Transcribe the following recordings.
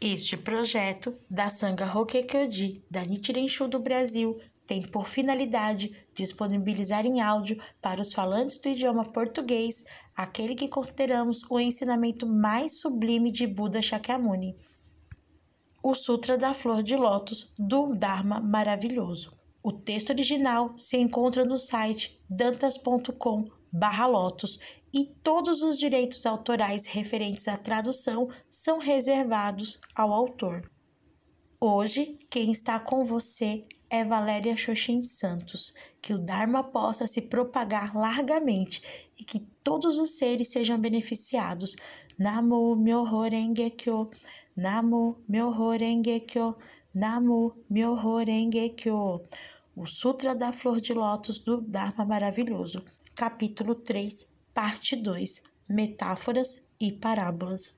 Este projeto da Sangha Rokekyoji da Nichiren Shu do Brasil tem por finalidade disponibilizar em áudio para os falantes do idioma português aquele que consideramos o ensinamento mais sublime de Buda Shakyamuni, o Sutra da Flor de Lótus do Dharma Maravilhoso. O texto original se encontra no site dantas.com/lotus e todos os direitos autorais referentes à tradução são reservados ao autor. Hoje, quem está com você é Valéria Xoxin Santos. Que o Dharma possa se propagar largamente e que todos os seres sejam beneficiados. Namo Myoho Renge Kyo, Namo Myoho Renge Kyo, Namo Myoho Renge Kyo. O Sutra da Flor de Lótus do Dharma Maravilhoso, capítulo 3, parte 2: Metáforas e parábolas.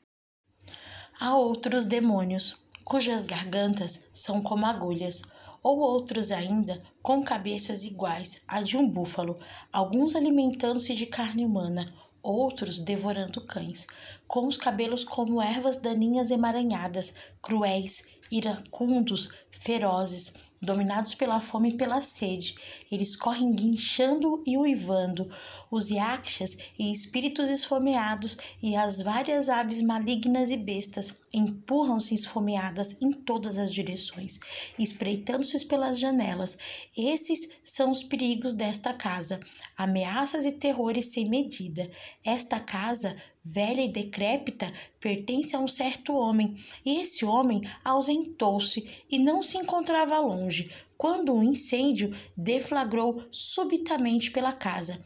Há outros demônios, cujas gargantas são como agulhas, ou outros ainda com cabeças iguais à de um búfalo, alguns alimentando-se de carne humana, outros devorando cães, com os cabelos como ervas daninhas emaranhadas, cruéis, iracundos, ferozes, dominados pela fome e pela sede. Eles correm guinchando e uivando. Os yakshas e espíritos esfomeados e as várias aves malignas e bestas empurram-se esfomeadas em todas as direções, espreitando-se pelas janelas. Esses são os perigos desta casa, ameaças e terrores sem medida. Esta casa velha e decrépita, pertence a um certo homem, e esse homem ausentou-se e não se encontrava longe, quando um incêndio deflagrou subitamente pela casa.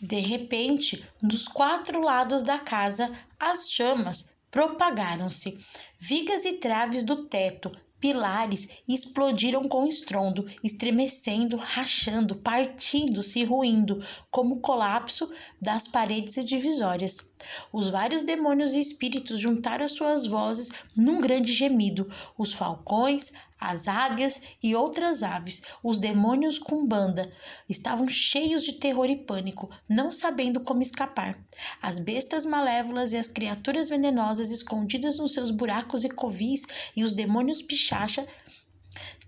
De repente, dos quatro lados da casa, as chamas propagaram-se. Vigas e traves do teto, pilares explodiram com estrondo, estremecendo, rachando, partindo-se e ruindo, como o colapso das paredes e divisórias. Os vários demônios e espíritos juntaram suas vozes num grande gemido. Os falcões, as águias e outras aves, os demônios com banda, estavam cheios de terror e pânico, não sabendo como escapar. As bestas malévolas e as criaturas venenosas escondidas nos seus buracos e covis e os demônios pichacha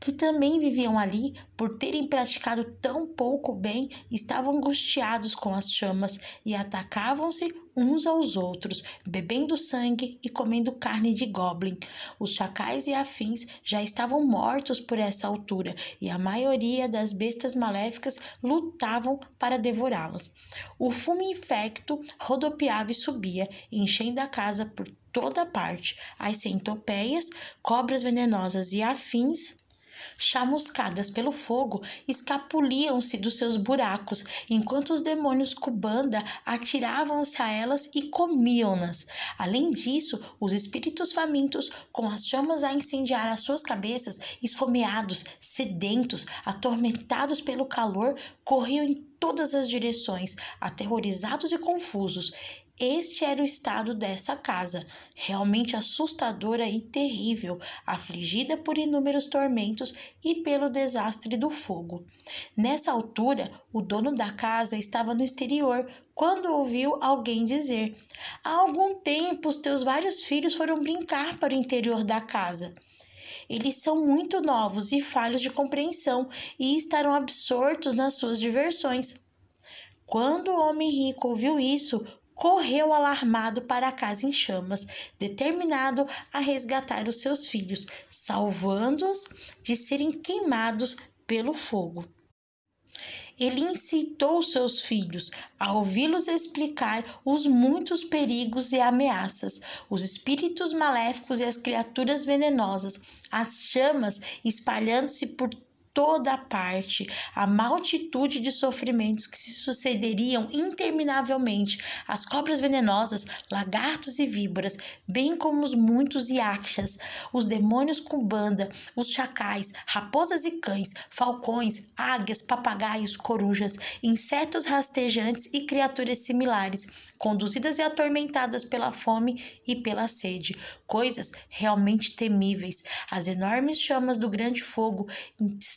que também viviam ali, por terem praticado tão pouco bem, estavam angustiados com as chamas e atacavam-se uns aos outros, bebendo sangue e comendo carne de goblin. Os chacais e afins já estavam mortos por essa altura e a maioria das bestas maléficas lutavam para devorá-las. O fumo infecto rodopiava e subia, enchendo a casa por toda parte. As centopeias, cobras venenosas e afins chamuscadas pelo fogo, escapuliam-se dos seus buracos, enquanto os demônios cubanda atiravam-se a elas e comiam-nas. Além disso, os espíritos famintos, com as chamas a incendiar as suas cabeças, esfomeados, sedentos, atormentados pelo calor, corriam em todas as direções, aterrorizados e confusos. Este era o estado dessa casa, realmente assustadora e terrível, afligida por inúmeros tormentos e pelo desastre do fogo. Nessa altura, o dono da casa estava no exterior quando ouviu alguém dizer: Há algum tempo os teus vários filhos foram brincar para o interior da casa. Eles são muito novos e falhos de compreensão e estarão absortos nas suas diversões. Quando o homem rico ouviu isso, correu alarmado para a casa em chamas, determinado a resgatar os seus filhos, salvando-os de serem queimados pelo fogo. Ele incitou seus filhos a ouvi-los explicar os muitos perigos e ameaças, os espíritos maléficos e as criaturas venenosas, as chamas espalhando-se por toda parte a multitude de sofrimentos que se sucederiam interminavelmente, as cobras venenosas, lagartos e víboras, bem como os muitos yakshas, os demônios com banda, os chacais, raposas e cães, falcões, águias, papagaios, corujas, insetos rastejantes e criaturas similares, conduzidas e atormentadas pela fome e pela sede, coisas realmente temíveis. As enormes chamas do grande fogo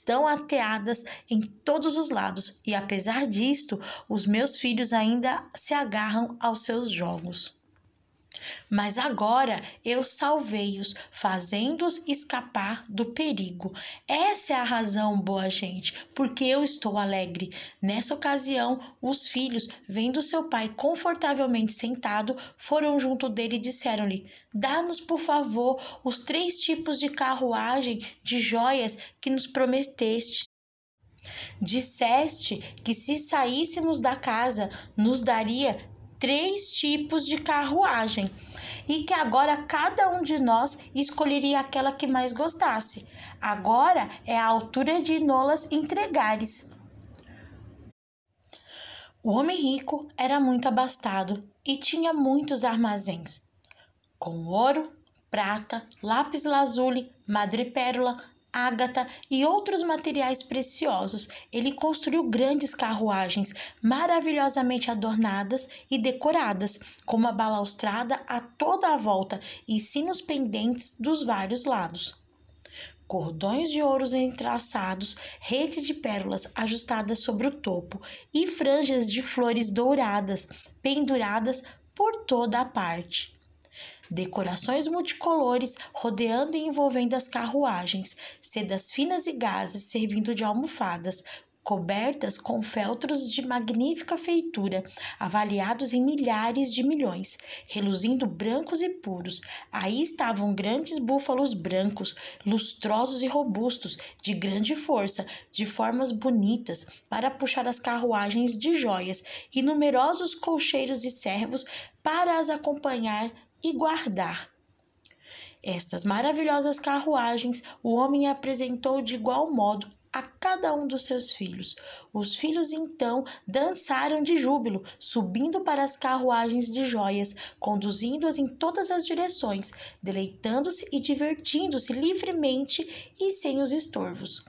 estão ateadas em todos os lados, e apesar disto, os meus filhos ainda se agarram aos seus jogos. Mas agora eu salvei-os, fazendo-os escapar do perigo. Essa é a razão, boa gente, porque eu estou alegre. Nessa ocasião, os filhos, vendo seu pai confortavelmente sentado, foram junto dele e disseram-lhe: Dá-nos, por favor, os três tipos de carruagem de joias que nos prometeste. Disseste que se saíssemos da casa, nos daria três tipos de carruagem e que agora cada um de nós escolheria aquela que mais gostasse. Agora é a altura de nolas entregares. O homem rico era muito abastado e tinha muitos armazéns, com ouro, prata, lápis lazuli, madrepérola, ágata e outros materiais preciosos. Ele construiu grandes carruagens maravilhosamente adornadas e decoradas, com uma balaustrada a toda a volta e sinos pendentes dos vários lados. Cordões de ouros entrelaçados, rede de pérolas ajustadas sobre o topo e franjas de flores douradas penduradas por toda a parte decorações multicolores rodeando e envolvendo as carruagens, sedas finas e gases servindo de almofadas, cobertas com feltros de magnífica feitura, avaliados em milhares de milhões, reluzindo brancos e puros. Aí estavam grandes búfalos brancos, lustrosos e robustos, de grande força, de formas bonitas, para puxar as carruagens de joias, e numerosos colcheiros e servos para as acompanhar e guardar. Estas maravilhosas carruagens o homem apresentou de igual modo a cada um dos seus filhos. Os filhos então dançaram de júbilo, subindo para as carruagens de joias, conduzindo-as em todas as direções, deleitando-se e divertindo-se livremente e sem os estorvos.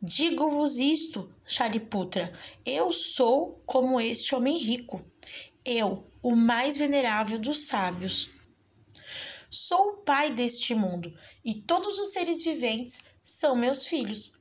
Digo-vos isto, Shariputra, eu sou como este homem rico. Eu, o mais venerável dos sábios. Sou o pai deste mundo e todos os seres viventes são meus filhos,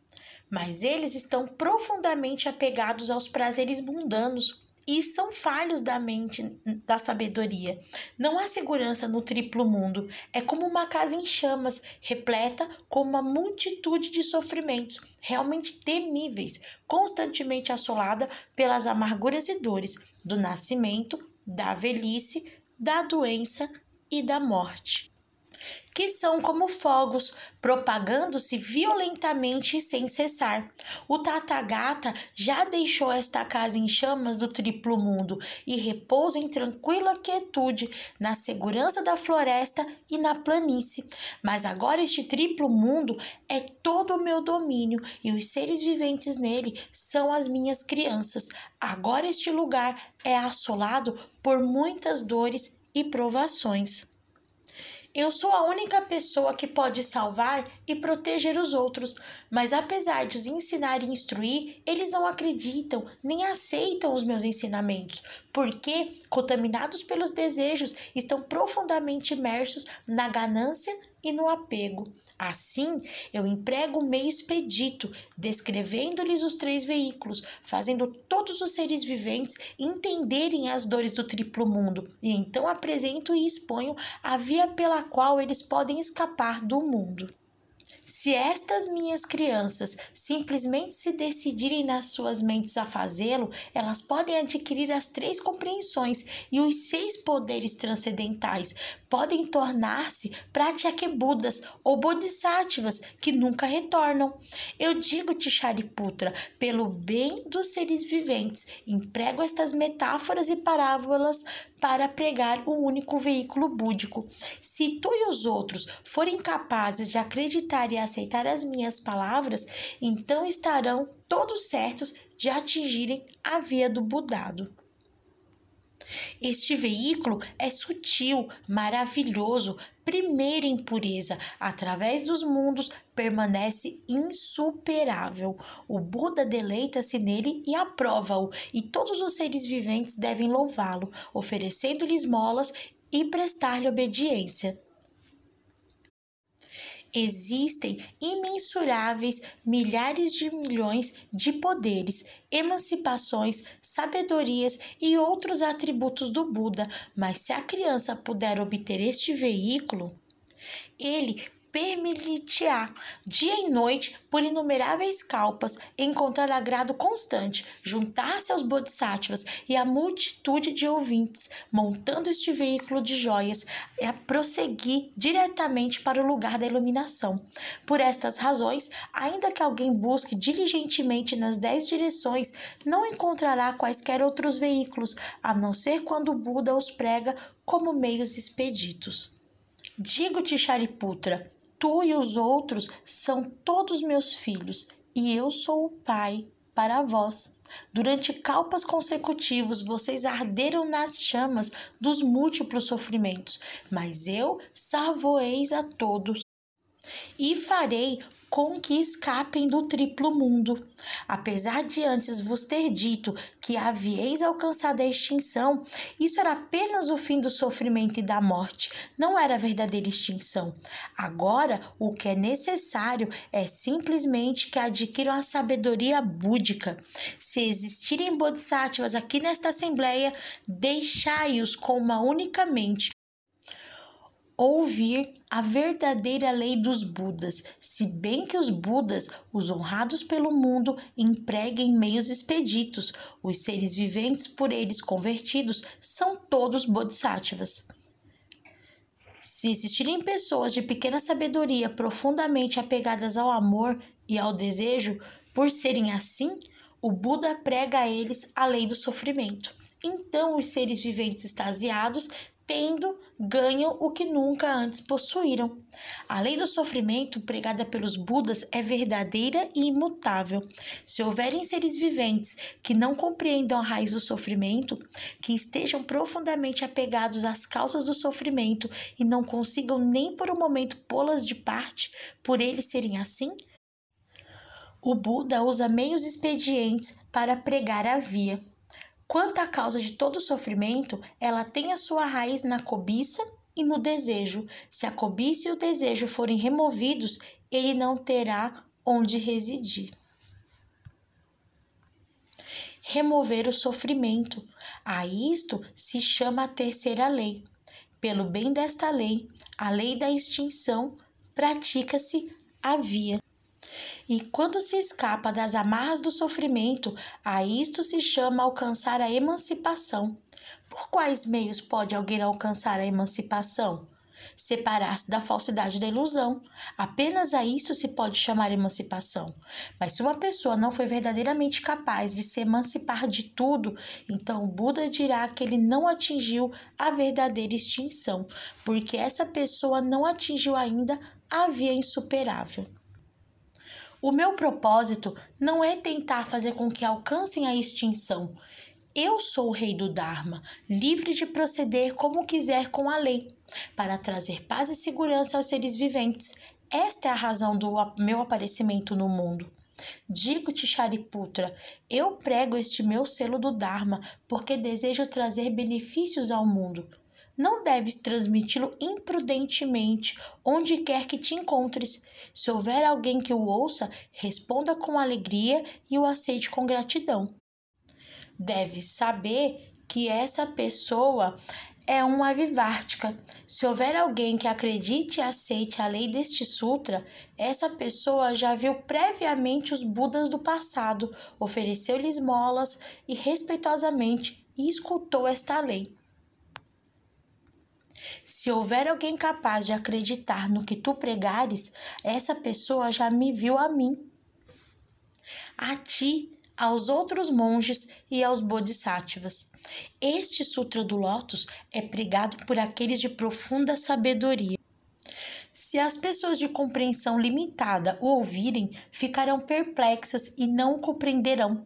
mas eles estão profundamente apegados aos prazeres mundanos e são falhos da mente da sabedoria. Não há segurança no triplo mundo. É como uma casa em chamas, repleta com uma multitude de sofrimentos realmente temíveis, constantemente assolada pelas amarguras e dores do nascimento, da velhice, da doença e da morte que são como fogos, propagando-se violentamente sem cessar. O Tathagata já deixou esta casa em chamas do triplo mundo e repousa em tranquila quietude, na segurança da floresta e na planície. Mas agora este triplo mundo é todo o meu domínio e os seres viventes nele são as minhas crianças. Agora este lugar é assolado por muitas dores e provações. Eu sou a única pessoa que pode salvar e proteger os outros, mas apesar de os ensinar e instruir, eles não acreditam nem aceitam os meus ensinamentos, porque, contaminados pelos desejos, estão profundamente imersos na ganância e no apego. Assim, eu emprego o meio expedito, descrevendo-lhes os três veículos, fazendo todos os seres viventes entenderem as dores do triplo mundo, e então apresento e exponho a via pela qual eles podem escapar do mundo. Se estas minhas crianças simplesmente se decidirem nas suas mentes a fazê-lo, elas podem adquirir as três compreensões e os seis poderes transcendentais, podem tornar-se pratyakebudas ou bodhisattvas que nunca retornam. Eu digo-te, Shariputra, pelo bem dos seres viventes, emprego estas metáforas e parábolas para pregar o único veículo búdico. Se tu e os outros forem capazes de acreditar e aceitar as minhas palavras, então estarão todos certos de atingirem a via do Budado. Este veículo é sutil, maravilhoso, primeira em pureza, através dos mundos permanece insuperável. O Buda deleita-se nele e aprova-o, e todos os seres viventes devem louvá-lo, oferecendo-lhe esmolas e prestar-lhe obediência. Existem imensuráveis milhares de milhões de poderes, emancipações, sabedorias e outros atributos do Buda, mas se a criança puder obter este veículo, ele permitir-te-á, dia e noite, por inumeráveis calpas, encontrar agrado constante, juntar-se aos bodhisattvas e à multitude de ouvintes, montando este veículo de joias, a prosseguir diretamente para o lugar da iluminação. Por estas razões, ainda que alguém busque diligentemente nas dez direções, não encontrará quaisquer outros veículos, a não ser quando o Buda os prega como meios expeditos. Digo-te, Shariputra, Tu e os outros são todos meus filhos, e eu sou o pai para vós. Durante calpas consecutivos, vocês arderam nas chamas dos múltiplos sofrimentos, mas eu salvo-eis a todos e farei com que escapem do triplo mundo. Apesar de antes vos ter dito que havieis alcançado a extinção, isso era apenas o fim do sofrimento e da morte, não era a verdadeira extinção. Agora, o que é necessário é simplesmente que adquiram a sabedoria búdica. Se existirem bodhisattvas aqui nesta assembleia, deixai-os com uma única mente, ouvir a verdadeira lei dos Budas, se bem que os Budas, os honrados pelo mundo, empreguem meios expeditos, os seres viventes por eles convertidos são todos bodhisattvas. Se existirem pessoas de pequena sabedoria profundamente apegadas ao amor e ao desejo, por serem assim, o Buda prega a eles a lei do sofrimento. Então, os seres viventes extasiados tendo, ganham o que nunca antes possuíram. A lei do sofrimento pregada pelos Budas é verdadeira e imutável. Se houverem seres viventes que não compreendam a raiz do sofrimento, que estejam profundamente apegados às causas do sofrimento e não consigam nem por um momento pô-las de parte, por eles serem assim, o Buda usa meios expedientes para pregar a via. Quanto à causa de todo sofrimento, ela tem a sua raiz na cobiça e no desejo. Se a cobiça e o desejo forem removidos, ele não terá onde residir. Remover o sofrimento. A isto se chama a terceira lei. Pelo bem desta lei, a lei da extinção, pratica-se a via. E quando se escapa das amarras do sofrimento, a isto se chama alcançar a emancipação. Por quais meios pode alguém alcançar a emancipação? Separar-se da falsidade da ilusão. Apenas a isso se pode chamar emancipação. Mas se uma pessoa não foi verdadeiramente capaz de se emancipar de tudo, então o Buda dirá que ele não atingiu a verdadeira extinção, porque essa pessoa não atingiu ainda a via insuperável. O meu propósito não é tentar fazer com que alcancem a extinção. Eu sou o rei do Dharma, livre de proceder como quiser com a lei, para trazer paz e segurança aos seres viventes. Esta é a razão do meu aparecimento no mundo. Digo-te, Shariputra, eu prego este meu selo do Dharma porque desejo trazer benefícios ao mundo. Não deves transmiti-lo imprudentemente onde quer que te encontres. Se houver alguém que o ouça, responda com alegria e o aceite com gratidão. Deves saber que essa pessoa é uma vivártica. Se houver alguém que acredite e aceite a lei deste sutra, essa pessoa já viu previamente os Budas do passado, ofereceu-lhes molas e respeitosamente escutou esta lei. Se houver alguém capaz de acreditar no que tu pregares, essa pessoa já me viu a mim. A ti, aos outros monges e aos bodhisattvas. Este Sutra do Lótus é pregado por aqueles de profunda sabedoria. Se as pessoas de compreensão limitada o ouvirem, ficarão perplexas e não o compreenderão.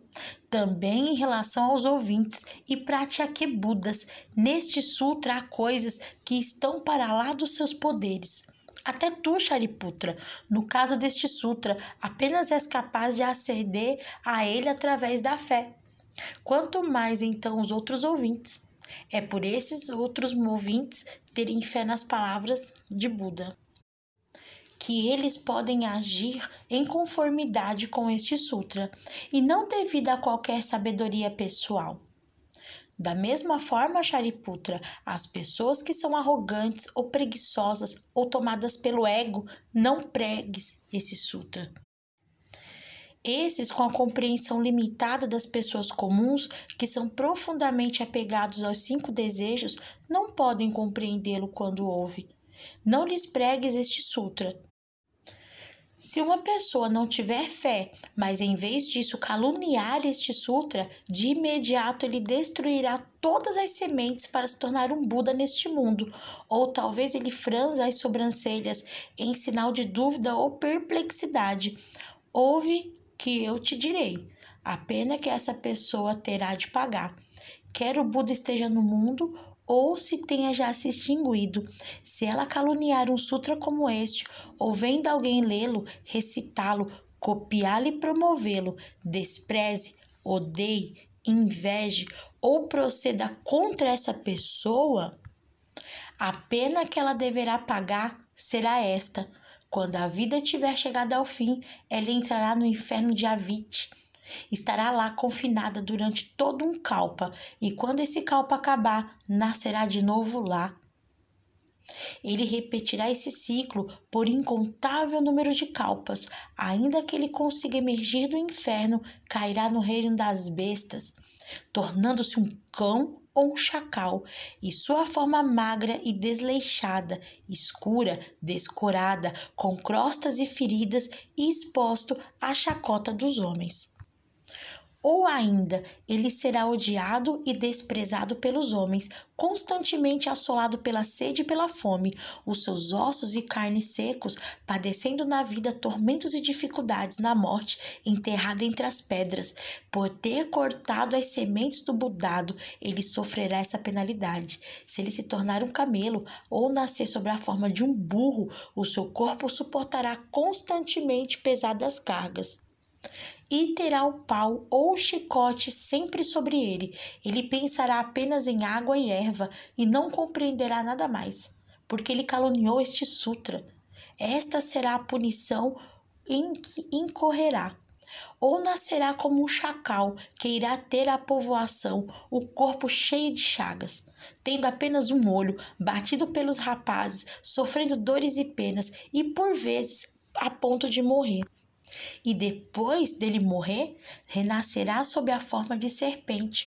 Também em relação aos ouvintes e pratyakebudas, neste sutra há coisas que estão para lá dos seus poderes. Até tu, Shariputra, no caso deste sutra, apenas és capaz de aceder a ele através da fé. Quanto mais então os outros ouvintes. É por esses outros ouvintes terem fé nas palavras de Buda. Que eles podem agir em conformidade com este sutra e não devido a qualquer sabedoria pessoal. Da mesma forma, Shariputra, as pessoas que são arrogantes ou preguiçosas ou tomadas pelo ego, não pregues esse sutra. Esses, com a compreensão limitada das pessoas comuns, que são profundamente apegados aos cinco desejos, não podem compreendê-lo quando ouve. Não lhes pregues este sutra, se uma pessoa não tiver fé, mas em vez disso caluniar este sutra, de imediato ele destruirá todas as sementes para se tornar um Buda neste mundo, ou talvez ele franza as sobrancelhas em sinal de dúvida ou perplexidade. Ouve que eu te direi, a pena que essa pessoa terá de pagar. Quer o Buda esteja no mundo ou se tenha já se extinguido. Se ela caluniar um sutra como este, ou vendo alguém lê-lo, recitá-lo, copiá-lo e promovê-lo, despreze, odeie, inveje ou proceda contra essa pessoa, a pena que ela deverá pagar será esta. Quando a vida tiver chegado ao fim, ela entrará no inferno de Avite Estará lá confinada durante todo um calpa, e quando esse calpa acabar, nascerá de novo lá. Ele repetirá esse ciclo por incontável número de calpas, ainda que ele consiga emergir do inferno, cairá no reino das bestas, tornando-se um cão ou um chacal, e sua forma magra e desleixada, escura, descorada, com crostas e feridas, e exposto à chacota dos homens. Ou ainda, ele será odiado e desprezado pelos homens, constantemente assolado pela sede e pela fome, os seus ossos e carnes secos, padecendo na vida tormentos e dificuldades na morte, enterrado entre as pedras. Por ter cortado as sementes do budado, ele sofrerá essa penalidade. Se ele se tornar um camelo ou nascer sob a forma de um burro, o seu corpo suportará constantemente pesadas cargas e terá o pau ou o chicote sempre sobre ele. Ele pensará apenas em água e erva e não compreenderá nada mais, porque ele caluniou este sutra. Esta será a punição em que incorrerá. Ou nascerá como um chacal que irá ter a povoação, o corpo cheio de chagas, tendo apenas um olho, batido pelos rapazes, sofrendo dores e penas e por vezes a ponto de morrer e depois dele morrer, renascerá sob a forma de serpente,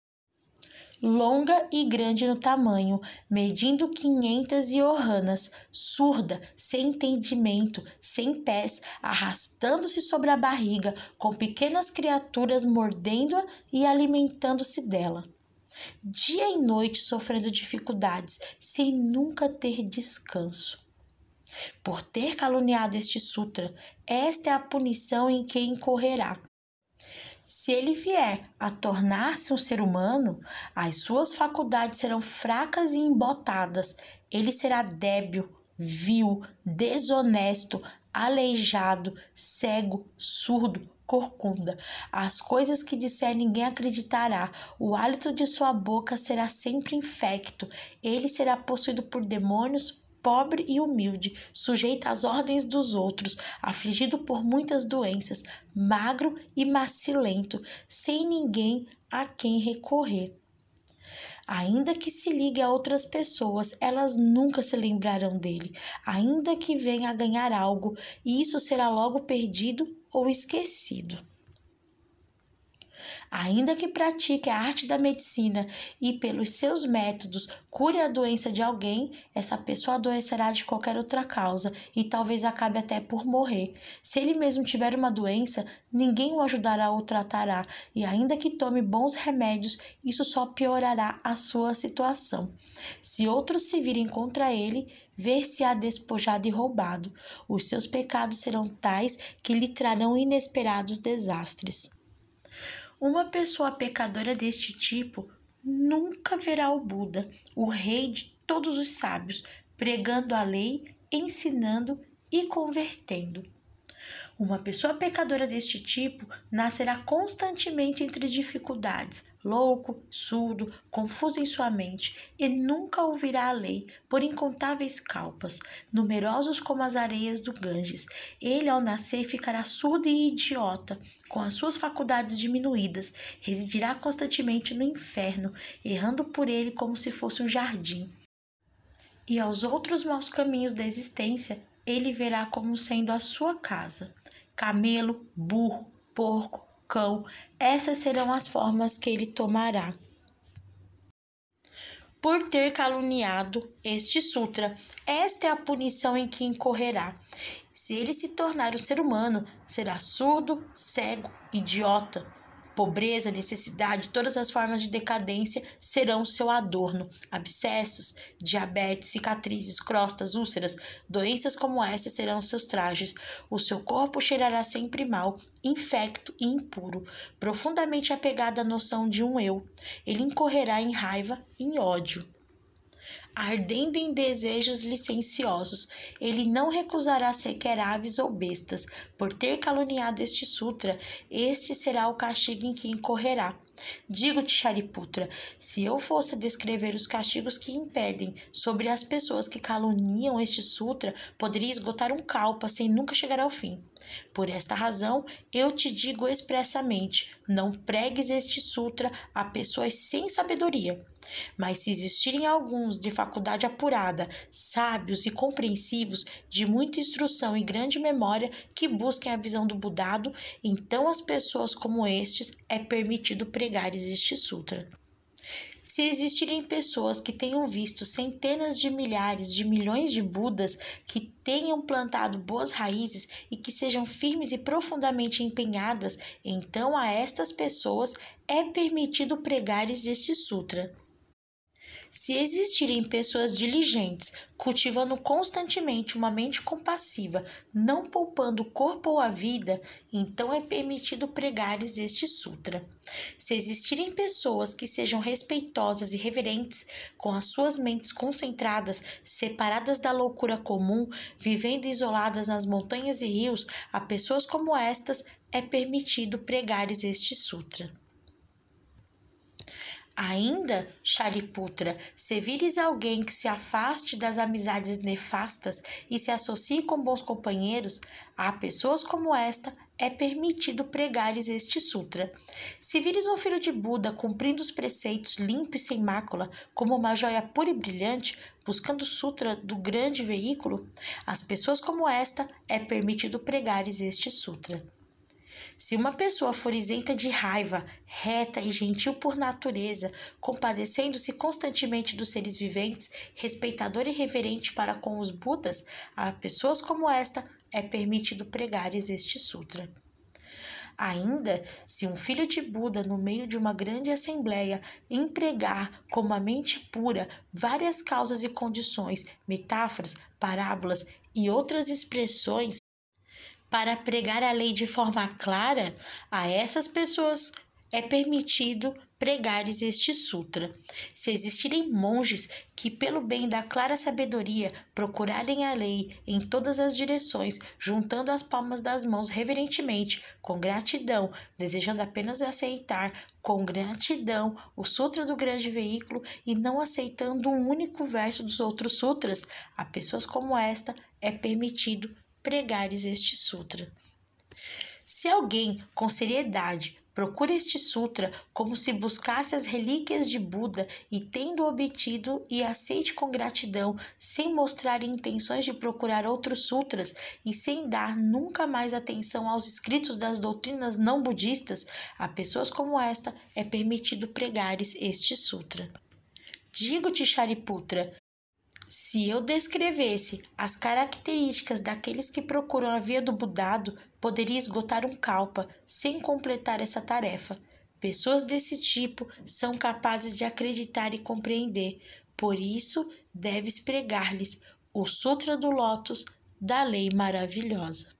longa e grande no tamanho, medindo quinhentas ioranas, surda, sem entendimento, sem pés, arrastando-se sobre a barriga, com pequenas criaturas mordendo-a e alimentando-se dela. Dia e noite sofrendo dificuldades, sem nunca ter descanso. Por ter caluniado este sutra, esta é a punição em que incorrerá. Se ele vier a tornar-se um ser humano, as suas faculdades serão fracas e embotadas. Ele será débil, vil, desonesto, aleijado, cego, surdo, corcunda. As coisas que disser ninguém acreditará. O hálito de sua boca será sempre infecto. Ele será possuído por demônios, pobre e humilde, sujeito às ordens dos outros, afligido por muitas doenças, magro e macilento, sem ninguém a quem recorrer. Ainda que se ligue a outras pessoas, elas nunca se lembrarão dele, ainda que venha a ganhar algo, e isso será logo perdido ou esquecido. Ainda que pratique a arte da medicina e, pelos seus métodos, cure a doença de alguém, essa pessoa adoecerá de qualquer outra causa e talvez acabe até por morrer. Se ele mesmo tiver uma doença, ninguém o ajudará ou tratará, e ainda que tome bons remédios, isso só piorará a sua situação. Se outros se virem contra ele, ver-se-á despojado e roubado. Os seus pecados serão tais que lhe trarão inesperados desastres. Uma pessoa pecadora deste tipo nunca verá o Buda, o rei de todos os sábios, pregando a lei, ensinando e convertendo. Uma pessoa pecadora deste tipo nascerá constantemente entre dificuldades, louco, surdo, confuso em sua mente, e nunca ouvirá a lei por incontáveis calpas, numerosos como as areias do Ganges. Ele, ao nascer, ficará surdo e idiota, com as suas faculdades diminuídas, residirá constantemente no inferno, errando por ele como se fosse um jardim. E aos outros maus caminhos da existência ele verá como sendo a sua casa camelo, burro, porco, cão, essas serão as formas que ele tomará. Por ter caluniado este sutra, esta é a punição em que incorrerá. Se ele se tornar um ser humano, será surdo, cego, idiota Pobreza, necessidade, todas as formas de decadência serão seu adorno. Abscessos, diabetes, cicatrizes, crostas, úlceras, doenças como essas serão seus trajes. O seu corpo cheirará sempre mal, infecto e impuro, profundamente apegado à noção de um eu. Ele incorrerá em raiva, em ódio ardendo em desejos licenciosos. Ele não recusará sequer aves ou bestas. Por ter caluniado este sutra, este será o castigo em que incorrerá. Digo-te, Shariputra, se eu fosse descrever os castigos que impedem sobre as pessoas que caluniam este sutra, poderia esgotar um kalpa sem nunca chegar ao fim. Por esta razão, eu te digo expressamente: não pregues este sutra a pessoas sem sabedoria. Mas se existirem alguns de faculdade apurada, sábios e compreensivos, de muita instrução e grande memória, que busquem a visão do Budado, então as pessoas como estes é permitido pregar este sutra. Se existirem pessoas que tenham visto centenas de milhares de milhões de Budas que tenham plantado boas raízes e que sejam firmes e profundamente empenhadas, então a estas pessoas é permitido pregar este sutra. Se existirem pessoas diligentes, cultivando constantemente uma mente compassiva, não poupando o corpo ou a vida, então é permitido pregares este sutra. Se existirem pessoas que sejam respeitosas e reverentes, com as suas mentes concentradas, separadas da loucura comum, vivendo isoladas nas montanhas e rios, a pessoas como estas é permitido pregares este sutra. Ainda, Shariputra, se vires alguém que se afaste das amizades nefastas e se associe com bons companheiros, a pessoas como esta é permitido pregares este sutra. Se vires um filho de Buda cumprindo os preceitos limpo e sem mácula, como uma joia pura e brilhante, buscando o sutra do grande veículo, as pessoas como esta é permitido pregares este sutra. Se uma pessoa for isenta de raiva, reta e gentil por natureza, compadecendo-se constantemente dos seres viventes, respeitador e reverente para com os Budas, a pessoas como esta é permitido pregares este sutra. Ainda, se um filho de Buda, no meio de uma grande assembleia, empregar com uma mente pura várias causas e condições, metáforas, parábolas e outras expressões para pregar a lei de forma clara, a essas pessoas é permitido pregares este sutra. Se existirem monges que, pelo bem da clara sabedoria, procurarem a lei em todas as direções, juntando as palmas das mãos reverentemente, com gratidão, desejando apenas aceitar com gratidão o sutra do grande veículo e não aceitando um único verso dos outros sutras, a pessoas como esta é permitido pregares este sutra. Se alguém com seriedade procura este sutra como se buscasse as relíquias de Buda e tendo obtido e aceite com gratidão, sem mostrar intenções de procurar outros sutras e sem dar nunca mais atenção aos escritos das doutrinas não budistas, a pessoas como esta é permitido pregares este sutra. Digo-te, Shariputra, se eu descrevesse as características daqueles que procuram a via do Budado, poderia esgotar um kalpa sem completar essa tarefa. Pessoas desse tipo são capazes de acreditar e compreender, por isso deves pregar-lhes o Sutra do Lótus da Lei Maravilhosa.